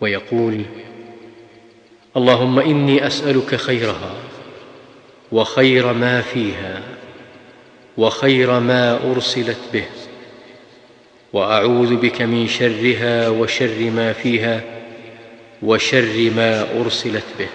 ويقول اللهم إني أسألك خيرها وخير ما فيها وخير ما أرسلت به وأعوذ بك من شرها وشر ما فيها وشر ما أرسلت به.